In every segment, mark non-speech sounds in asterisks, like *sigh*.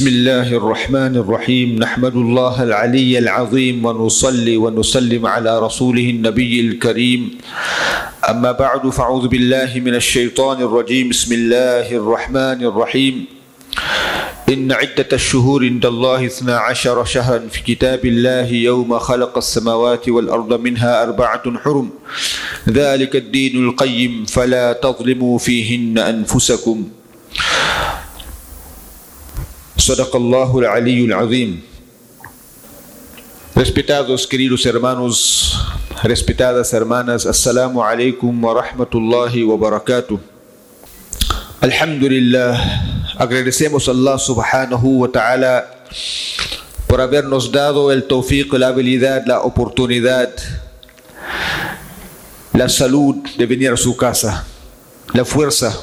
بسم الله الرحمن الرحيم نحمد الله العلي العظيم ونصلي ونسلم على رسوله النبي الكريم أما بعد فأعوذ بالله من الشيطان الرجيم بسم الله الرحمن الرحيم إن عدة الشهور عند الله اثنا عشر شهرا في كتاب الله يوم خلق السماوات والأرض منها أربعة حرم ذلك الدين القيم فلا تظلموا فيهن أنفسكم صدق الله العلي العظيم Respetados queridos hermanos, respetadas hermanas, Assalamu alaikum wa rahmatullahi wa barakatuh. Alhamdulillah, agradecemos a Allah subhanahu wa ta'ala por habernos dado el tawfiq, la habilidad, la oportunidad, la salud de venir a su casa, la fuerza.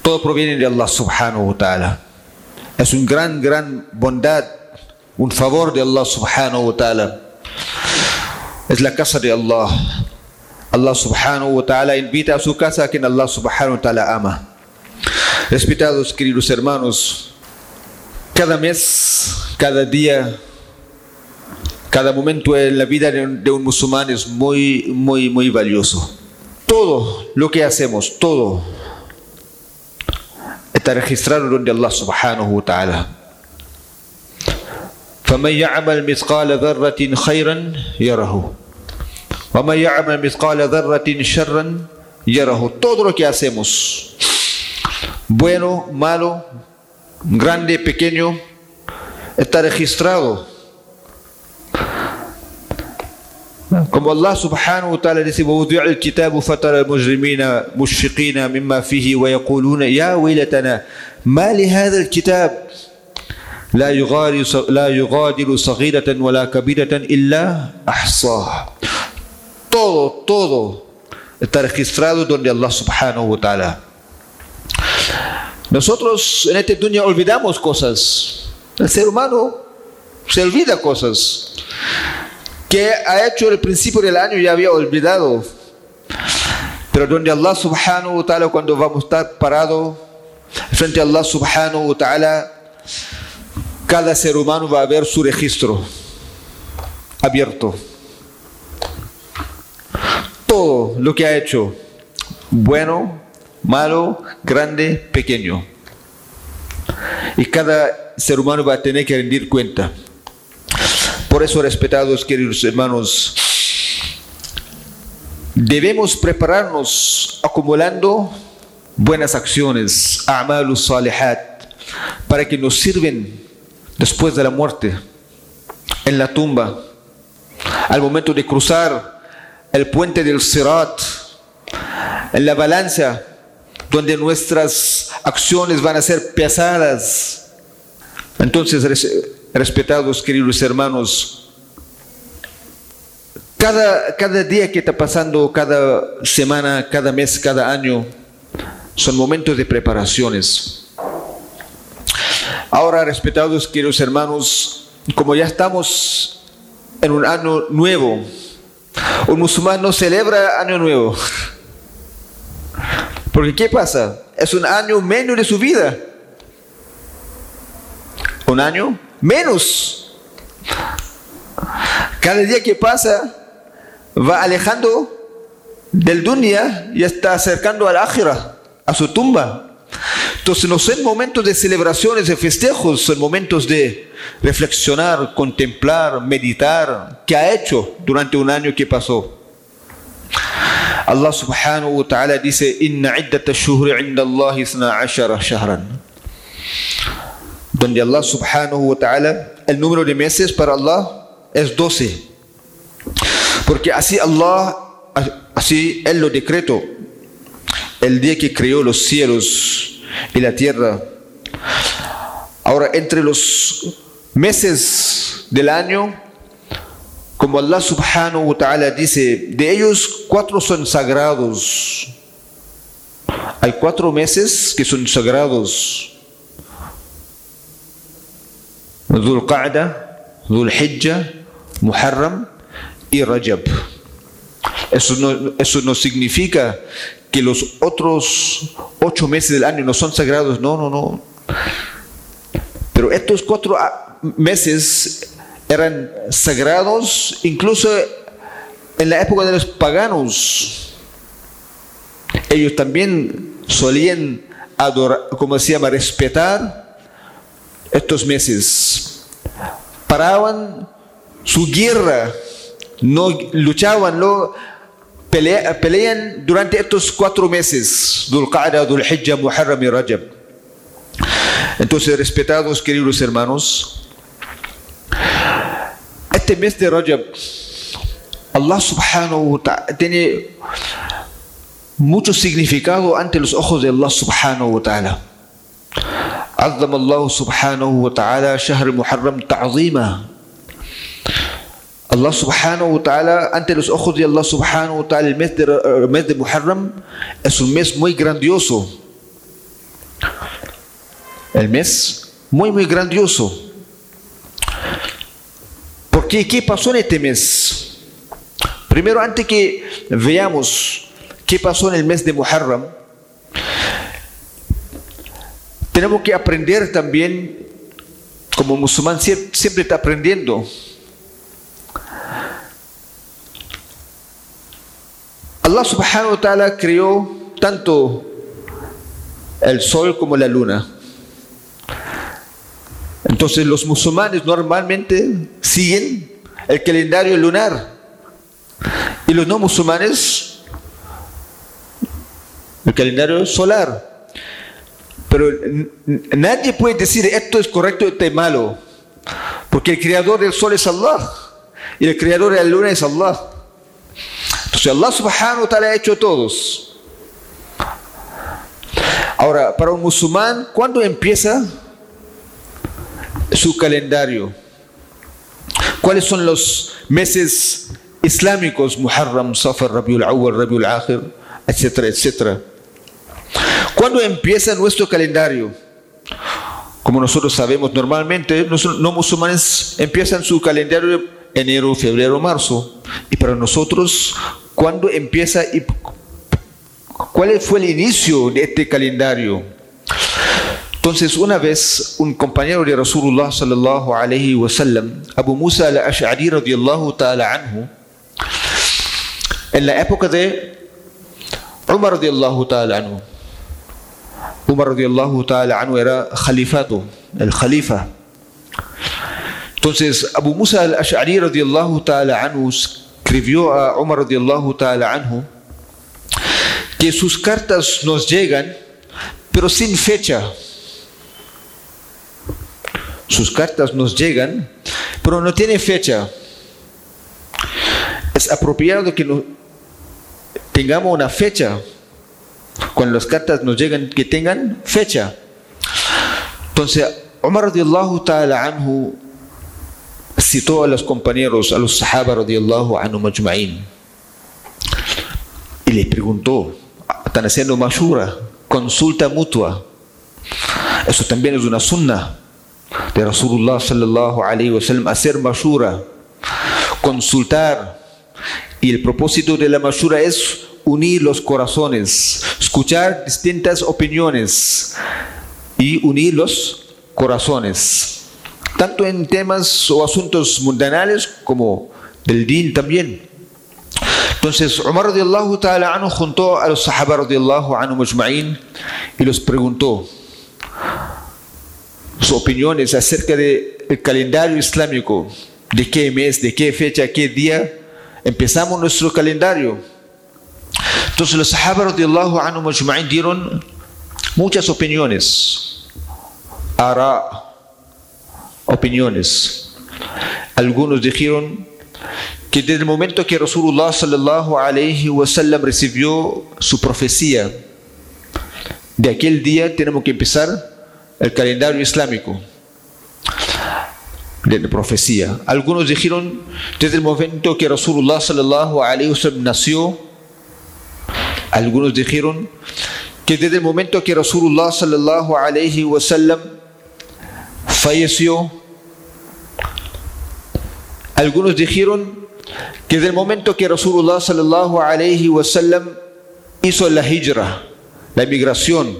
Todo proviene de Allah subhanahu wa ta'ala. Es un gran, gran bondad, un favor de Allah subhanahu wa ta'ala. Es la casa de Allah. Allah subhanahu wa ta'ala invita a su casa a quien Allah subhanahu wa ta'ala ama. Respetados queridos hermanos, cada mes, cada día, cada momento en la vida de un, de un musulmán es muy, muy, muy valioso. Todo lo que hacemos, todo, donde Allah subhanahu wa ta'ala. فمن يعمل مثقال ذرة خيرا يره ومن يعمل مثقال ذرة شرا يره todo lo que hacemos bueno malo grande pequeño está registrado نعم. كم الله سبحانه وتعالى نسي ووضع الكتاب فترى المجرمين مشفقين مما فيه ويقولون يا ويلتنا ما لهذا الكتاب؟ لا يغادر لا يغادر صغيرة ولا كبيرة إلا أحصاه todo todo está registrado donde Allah subhanahu wa ta'ala. Nosotros en este dunya olvidamos cosas. El ser humano se olvida cosas. Que ha hecho el principio del año ya había olvidado. Pero donde Allah subhanahu wa ta'ala cuando vamos a estar parado frente a Allah subhanahu wa ta'ala, cada ser humano va a ver su registro abierto. Todo lo que ha hecho, bueno, malo, grande, pequeño. Y cada ser humano va a tener que rendir cuenta. Por eso, respetados queridos hermanos, debemos prepararnos acumulando buenas acciones, amalus salihat, para que nos sirven después de la muerte, en la tumba, al momento de cruzar el puente del Sirat, en la balanza, donde nuestras acciones van a ser pesadas. Entonces, respetados queridos hermanos, cada, cada día que está pasando, cada semana, cada mes, cada año, son momentos de preparaciones. Ahora, respetados queridos hermanos, como ya estamos en un año nuevo, un musulmán no celebra año nuevo. Porque ¿qué pasa? Es un año menos de su vida. Un año menos. Cada día que pasa va alejando del dunya y está acercando al ájira, a su tumba. Entonces no son momentos de celebraciones, de festejos, son momentos de reflexionar, contemplar, meditar, qué ha hecho durante un año que pasó. Allah subhanahu wa ta'ala dice, Inna iddata shuhri inda Allah shahran donde Allah subhanahu wa ta'ala, el número de meses para Allah es 12. Porque así Allah, así Él lo decretó, el día que creó los cielos y la tierra. Ahora, entre los meses del año, como Allah subhanahu wa ta'ala dice, de ellos cuatro son sagrados. Hay cuatro meses que son sagrados. Dhul Qa'da, Dhul Hijjah, Muharram y Rajab. Eso no, eso no significa que los otros ocho meses del año no son sagrados, no, no, no. Pero estos cuatro ah, meses eran sagrados, incluso en la época de los paganos. Ellos también solían adorar, como se llama, respetar estos meses. Paraban su guerra, no luchaban, no pelean durante estos cuatro meses, Dhul Qa'da, Dhul Hijjah, Muharram y Rajab. Entonces, respetados queridos hermanos, este mes de Rajab, Allah subhanahu wa ta'ala tiene mucho significado ante los ojos de Allah subhanahu wa ta'ala. عظم الله سبحانه وتعالى شهر محرم تعظيما Allah subhanahu wa ta'ala, ante los ojos de Allah subhanahu wa ta'ala, el mes de, el mes de Muharram es un mes muy grandioso. El mes muy, muy grandioso. Porque, ¿qué pasó en este mes? Primero, antes que veamos qué pasó en el mes de Muharram, tenemos que aprender también, como musulmán siempre está aprendiendo, Allah subhanahu wa ta'ala creó tanto el sol como la luna. Entonces los musulmanes normalmente siguen el calendario lunar y los no musulmanes el calendario solar. Pero nadie puede decir esto es correcto, esto es malo, porque el creador del sol es Allah y el creador de la luna es Allah. Entonces Allah subhanahu wa ta'ala ha hecho todos. Ahora, para un musulmán, ¿cuándo empieza su calendario? ¿Cuáles son los meses islámicos? Muharram, Safar, Rabiul Awwal, Rabiul Akhir, etcétera, etcétera. ¿Cuándo empieza nuestro calendario? Como nosotros sabemos, normalmente los no musulmanes empiezan su calendario enero, febrero, marzo. Y para nosotros, ¿cuándo empieza y cuál fue el inicio de este calendario? Entonces, una vez un compañero de Rasulullah sallallahu alayhi wa sallam, Abu Musa al-Ash'ari radiyallahu ta'ala anhu, en la época de Umar radiyallahu ta'ala anhu, Umar radiyallahu ta'ala anhu era khalifato, el khalifa. Entonces, Abu Musa al-Ash'ari radiyallahu ta'ala anhu escribió a Umar radiyallahu ta'ala anhu que sus cartas nos llegan, pero sin fecha. Sus cartas nos llegan, pero no tiene fecha. Es apropiado que tengamos una fecha. Cuando las cartas nos llegan, que tengan fecha. Entonces, Umar radiyallahu ta'ala anhu citó a los compañeros, a los sahaba radiyallahu anhu majma'in, y les preguntó, están haciendo mashura, consulta mutua. Eso también es una sunna de Rasulullah sallallahu alayhi wa sallam, hacer mashura, consultar. Y el propósito de la mashura es unir los corazones, escuchar distintas opiniones y unir los corazones tanto en temas o asuntos mundanales como del din también. Entonces, Umar radiallahu ta'ala anhu juntó a los sahaba radiallahu anhu majma'in y los preguntó sus opiniones acerca del calendario islámico, de qué mes, de qué fecha, qué día empezamos nuestro calendario. Entonces, los sahaba radiallahu anhu dieron muchas opiniones. Ara, opiniones. Algunos dijeron que desde el momento que Rasulullah sallallahu alayhi wa sallam recibió su profecía, de aquel día tenemos que empezar el calendario islámico de profecía. Algunos dijeron desde el momento que Rasulullah sallallahu alayhi wa sallam nació, algunos dijeron que desde el momento que Rasulullah sallallahu alayhi wa sallam falleció, algunos dijeron que desde el momento que Rasulullah sallallahu alayhi wa sallam hizo la hijra, la emigración.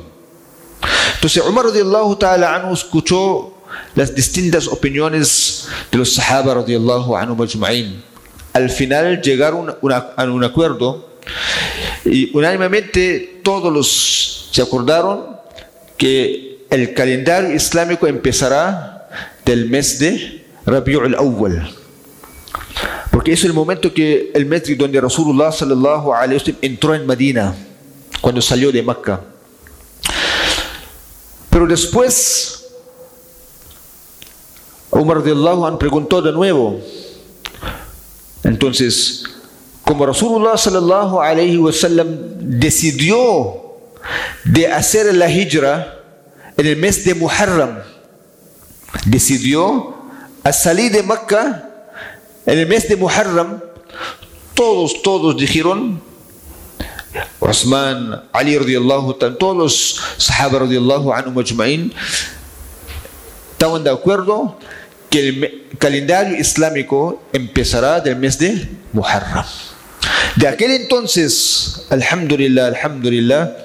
Entonces Umar radiallahu ta'ala anhu escuchó las distintas opiniones de los sahaba radiallahu anhu majma'in. Al final llegaron a un acuerdo y unánimemente todos los se acordaron que el calendario islámico empezará del mes de Rabi'ul Awwal. Porque es el momento que el mes donde Rasulullah sallallahu entró en Medina cuando salió de Mecca. Pero después Umar anh preguntó de nuevo. Entonces, como Rasulullah sallallahu alaihi wasallam decidió de hacer la hijra en el mes de Muharram, decidió a salir de Mecca en el mes de Muharram, todos, todos dijeron, Osman, Ali radiallahu todos los sahaba radiallahu anhu estaban de acuerdo que el calendario islámico empezará del mes de Muharram. De aquel entonces, alhamdulillah, alhamdulillah,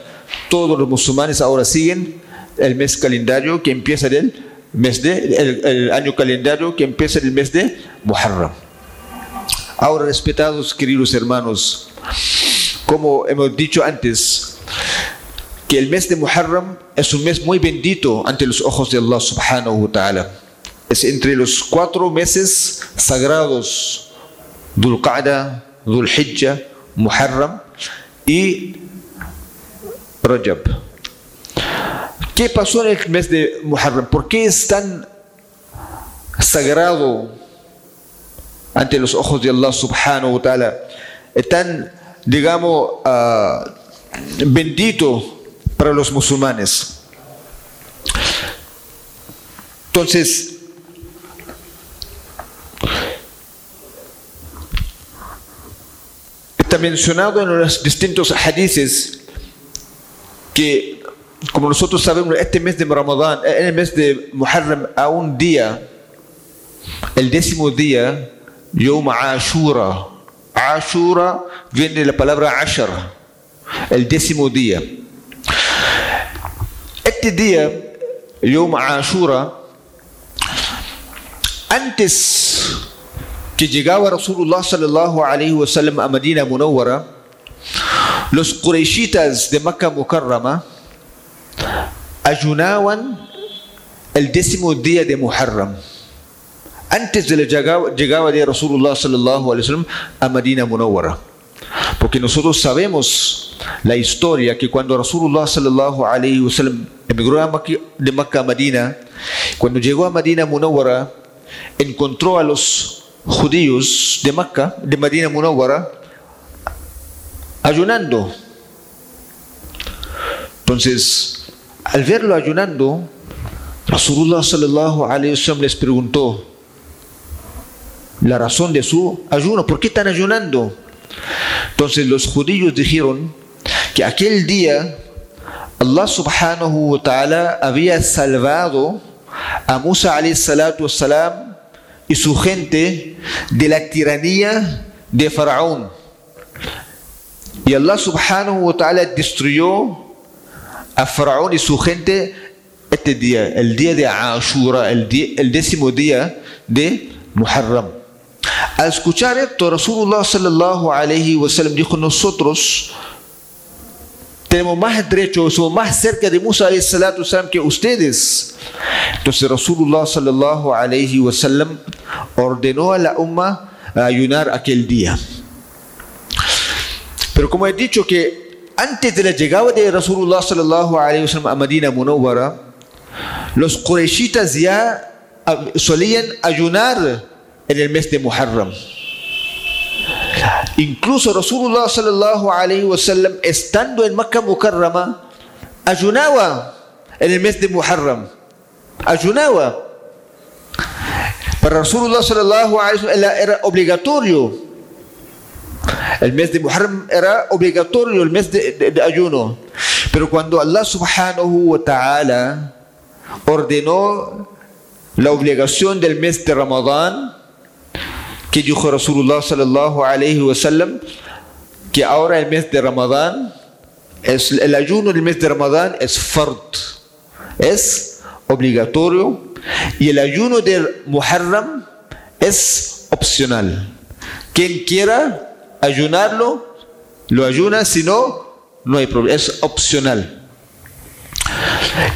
todos los musulmanes ahora siguen el mes calendario que empieza del mes de, el, año calendario que empieza el mes de Muharram. Ahora, respetados queridos hermanos, como hemos dicho antes, que el mes de Muharram es un mes muy bendito ante los ojos de Allah subhanahu wa ta'ala. Es entre los cuatro meses sagrados, Dhul Qa'da, Dhul Hijjah, Muharram y Rajab. ¿Qué pasó en el mes de Muharram? ¿Por qué es tan sagrado ante los ojos de Allah subhanahu wa ta'ala? Es tan, digamos, uh, bendito para los musulmanes. Entonces, está mencionado en los distintos hadices que, como nosotros sabemos, este mes de Ramadán, en el mes de Muharram, a un día, el décimo día, Yom Ashura. Ashura viene de la palabra Ashar, el décimo día. Este día, Yom Ashura, antes que llegaba Rasulullah sallallahu alaihi wasallam a Medina Munawwara, los Quraishitas de Makkah Mukarrama ayunaban el décimo día de Muharram. Antes de la llegada de Rasulullah sallallahu alaihi wasallam a Medina Munawwara. Porque nosotros sabemos la historia que cuando Rasulullah sallallahu alaihi wasallam emigró de Makkah a Medina, cuando llegó a Medina Munawwara, encontró a los judíos de Mecca, de Medina Munawwara, ayunando. Entonces, al verlo ayunando, Rasulullah sallallahu alaihi les preguntó la razón de su ayuno, ¿por qué están ayunando? Entonces los judíos dijeron que aquel día Allah subhanahu wa ta'ala había salvado a Musa alayhi salatu wassalam y su gente de la tiranía de Faraón. Y Allah subhanahu wa ta'ala destruyó a Faraón y su gente este día, el día de Ashura, el, día, el décimo día de Muharram. Al escuchar esto, Rasulullah sallallahu alayhi wa sallam dijo, nosotros tenemos más derecho, somos más cerca de Musa wasalam que ustedes. Entonces Rasulullah sallallahu alayhi wa sallam ordenó a la umma ayunar aquel día. Pero como he dicho que antes de la llegada de Rasulullah sallallahu alayhi wa sallam a Medina Munawwara, los Quraishitas ya solían ayunar en el mes de Muharram. Incluso Rasulullah sallallahu alayhi wa sallam, estando en Makkah Mukarrama, ayunaba en el mes de Muharram. Ayunaba. Para Rasulullah sallallahu sallam era obligatorio. El mes de Muharram era obligatorio, el mes de, de, de ayuno. Pero cuando Allah subhanahu wa ta'ala ordenó la obligación del mes de Ramadán, que dijo Rasulullah sallallahu alayhi wa sallam que ahora el mes de Ramadán es el ayuno del mes de Ramadán es fard es obligatorio y el ayuno del Muharram es opcional. Quien quiera ayunarlo, lo ayuna, si no, no hay problema, es opcional.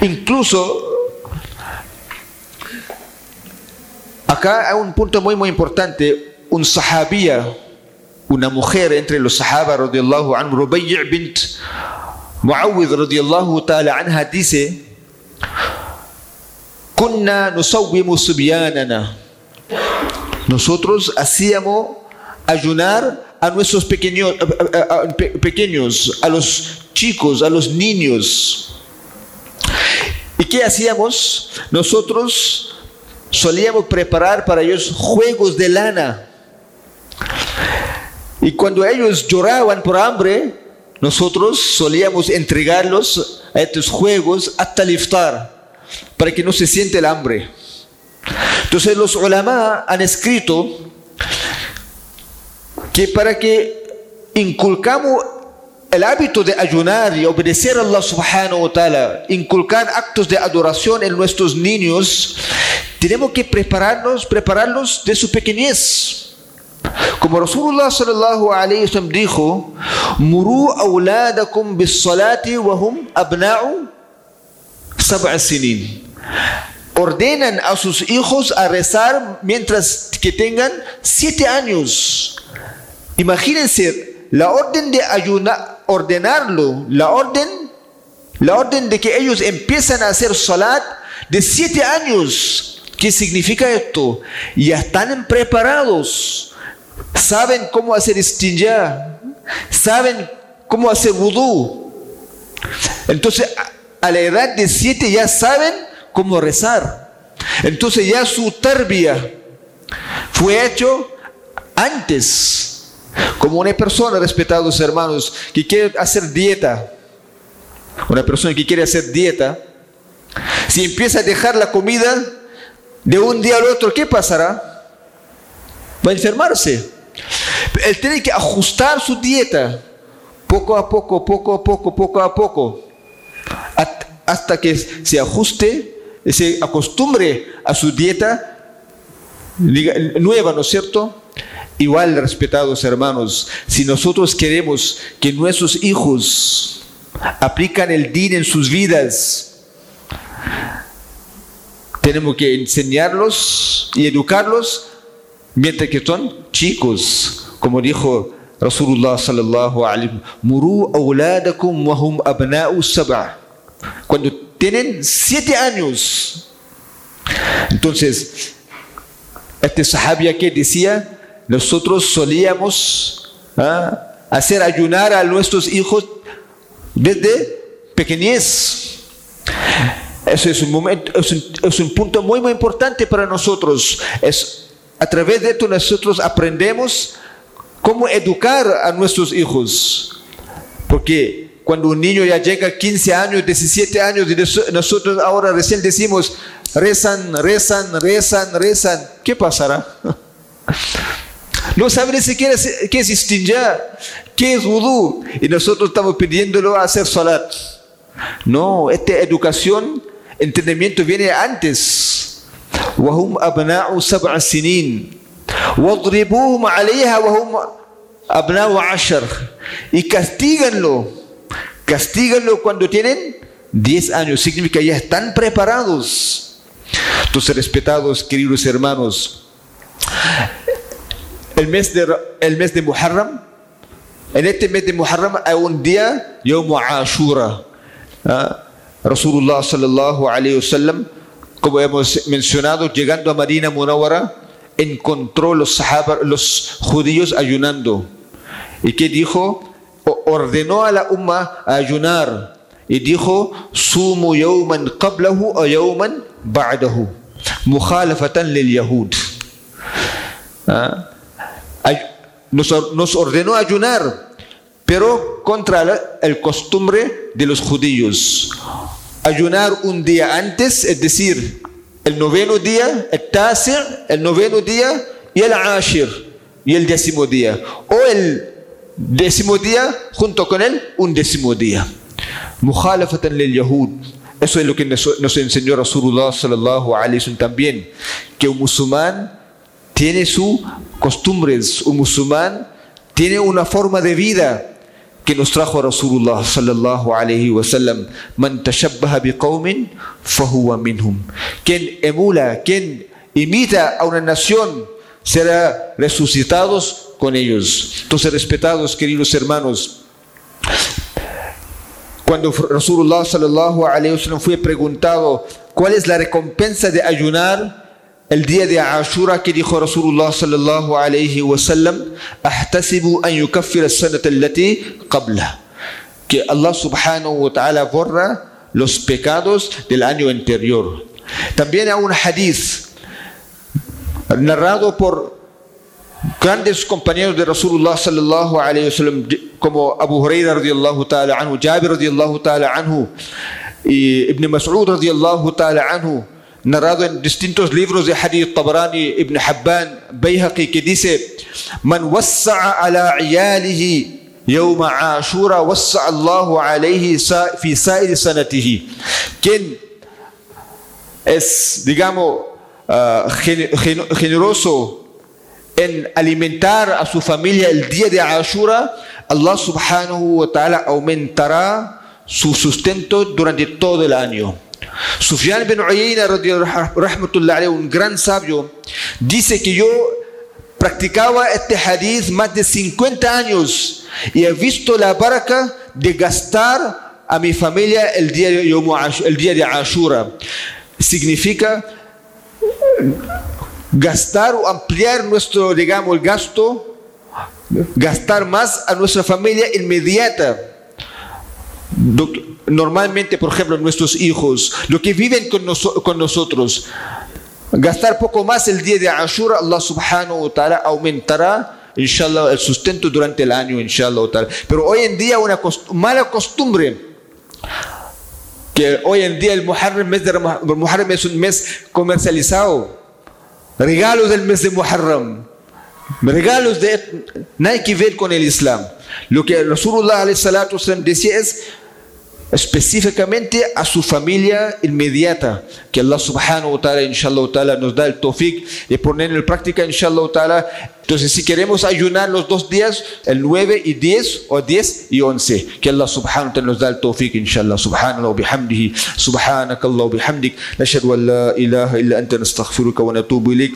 Incluso, acá hay un punto muy, muy importante. Un sahabía, una mujer entre los sahaba, radiallahu anhu, Rubayy' bint Muawid, radiallahu ta'ala anha, dice, Kunna nusawwimu subyanana. Nosotros hacíamos ayunar a nuestros pequeños, pequeños, a los chicos, a los niños. ¿Y qué hacíamos? Nosotros solíamos preparar para ellos juegos de lana. Y cuando ellos lloraban por hambre, nosotros solíamos entregarlos a estos juegos hasta el para que no se siente el hambre. Entonces los ulama han escrito que para que inculcamos el hábito de ayunar y obedecer a Allah subhanahu wa ta'ala, inculcar actos de adoración en nuestros niños, tenemos que prepararnos, prepararlos de su pequeñez. Como Rasulullah sallallahu alayhi wa sallam dijo, Muru awladakum bis salati wa hum abna'u sab'a sinin. Ordenan a sus hijos a rezar mientras que tengan siete años. Imagínense la orden de ayunar, ordenarlo, la orden, la orden de que ellos empiezan a hacer salat de siete años. ¿Qué significa esto? Ya están preparados, saben cómo hacer istinja, saben cómo hacer vudú. Entonces, a la edad de siete ya saben cómo rezar. Entonces ya su tarbia fue hecho antes. Como una persona, respetados hermanos, que quiere hacer dieta, una persona que quiere hacer dieta, si empieza a dejar la comida de un día al otro, ¿qué pasará? Va a enfermarse. Él tiene que ajustar su dieta poco a poco, poco a poco, poco a poco, hasta que se ajuste, se acostumbre a su dieta nueva, ¿no es cierto? Igual, respetados hermanos, si nosotros queremos que nuestros hijos aplican el din en sus vidas, tenemos que enseñarlos y educarlos mientras que son chicos, como dijo Rasulullah sallallahu alaihi muru wa hum abna'u. Cuando tienen siete años. Entonces, este sahabia que decía, nosotros solíamos ¿ah? hacer ayunar a nuestros hijos desde pequeñez. Eso es un, momento, es un, es un punto muy, muy importante para nosotros. Es, a través de esto nosotros aprendemos cómo educar a nuestros hijos. Porque cuando un niño ya llega a 15 años, 17 años, y nosotros ahora recién decimos, rezan, rezan, rezan, rezan, ¿qué pasará? *laughs* No sabe ni siquiera qué es istinja, qué es vudú. Y nosotros estamos pidiéndolo a hacer salat. No, esta educación, entendimiento viene antes. وهم أبناء سبع سنين واضربوهم عليها وهم أبناء عشر y castíganlo castíganlo cuando tienen 10 años significa ya están preparados entonces respetados queridos hermanos el mes de, el mes de Muharram, en este mes de Muharram hay un día, Yom Ashura. ¿Ah? Rasulullah sallallahu alayhi wa sallam, como hemos mencionado, llegando a Marina Munawara, encontró los, sahaba, los judíos ayunando. ¿Y qué dijo? Ordenó a la umma a ayunar. Y dijo, sumu yawman qablahu o yawman ba'dahu. Mukhalafatan lil yahud. ¿Ah? nos, nos ordenó ayunar, pero contra el costumbre de los judíos. Ayunar un día antes, es decir, el noveno día, el taser, el noveno día y el ashir, y el décimo día. O el décimo día junto con el un décimo día. Mukhalafatan lil yahud. Eso es lo que nos, enseñó Rasulullah sallallahu alaihi también, que un musulmán tiene sus costumbres, un musulmán tiene una forma de vida que nos trajo Rasulullah sallallahu alaihi wasallam. Man tashabbaha biqaumin fahuwa minhum. Quien emula, quien imita a una nación será resucitados con ellos. Entonces, respetados queridos hermanos, cuando Rasulullah sallallahu alaihi wasallam fue preguntado cuál es la recompensa de ayunar el día de Ashura que dijo Rasulullah sallallahu alaihi wasallam ahtasibu an yukaffir as-sanata allati qabla que Allah subhanahu wa ta'ala borra los pecados del año anterior. También hay un hadith narrado por grandes compañeros de Rasulullah sallallahu alayhi wa sallam como Abu Huraira radiyallahu ta'ala anhu, Jabir radiyallahu ta'ala anhu y Ibn Mas'ud radiyallahu ta'ala anhu narrado en distintos libros de hadith Tabarani, Ibn Habban, Bayhaqi que dice man wassa'a ala iyalihi يوم عاشوراء وسع الله عليه في سائر سنته quien es digamos uh, generoso en alimentar a su familia el día de Ashura, Allah subhanahu wa ta'ala aumentará su sustento durante todo el año. Sufyan bin Uyayna, un gran sabio, dice que yo practicaba este hadith más de 50 años y he visto la baraka de gastar a mi familia el día de, el día de Ashura. Significa gastar o ampliar nuestro, digamos, el gasto, gastar más a nuestra familia inmediata. Normalmente, por ejemplo, nuestros hijos, lo que viven con, nosotros, gastar poco más el día de Ashura, Allah subhanahu wa ta'ala aumentará, inshallah, el sustento durante el año, inshallah. Pero hoy en día una mala costumbre, que hoy en día el Muharram, mes de Muharram es un mes comercializado regalos del mes de Muharram, regalos de nada que ver con el Islam. Lo que Rasulullah decía es específicamente a su familia inmediata, que Allah subhanahu wa ta'ala, inshallah ta'ala, nos da el tawfiq de poner en práctica, inshallah ta'ala. Entonces, si queremos ayunar los dos días, el 9 y 10, o 10 y 11, que Allah subhanahu wa ta'ala nos da el tawfiq, inshallah, subhanallah, bihamdihi, subhanakallah, bihamdik, nashhadu an la ilaha illa anta nastaghfiruka wa natubu ilayk.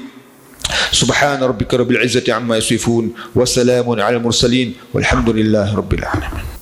سبحان ربك رب العزة عما يصفون وسلام على المرسلين والحمد لله رب العالمين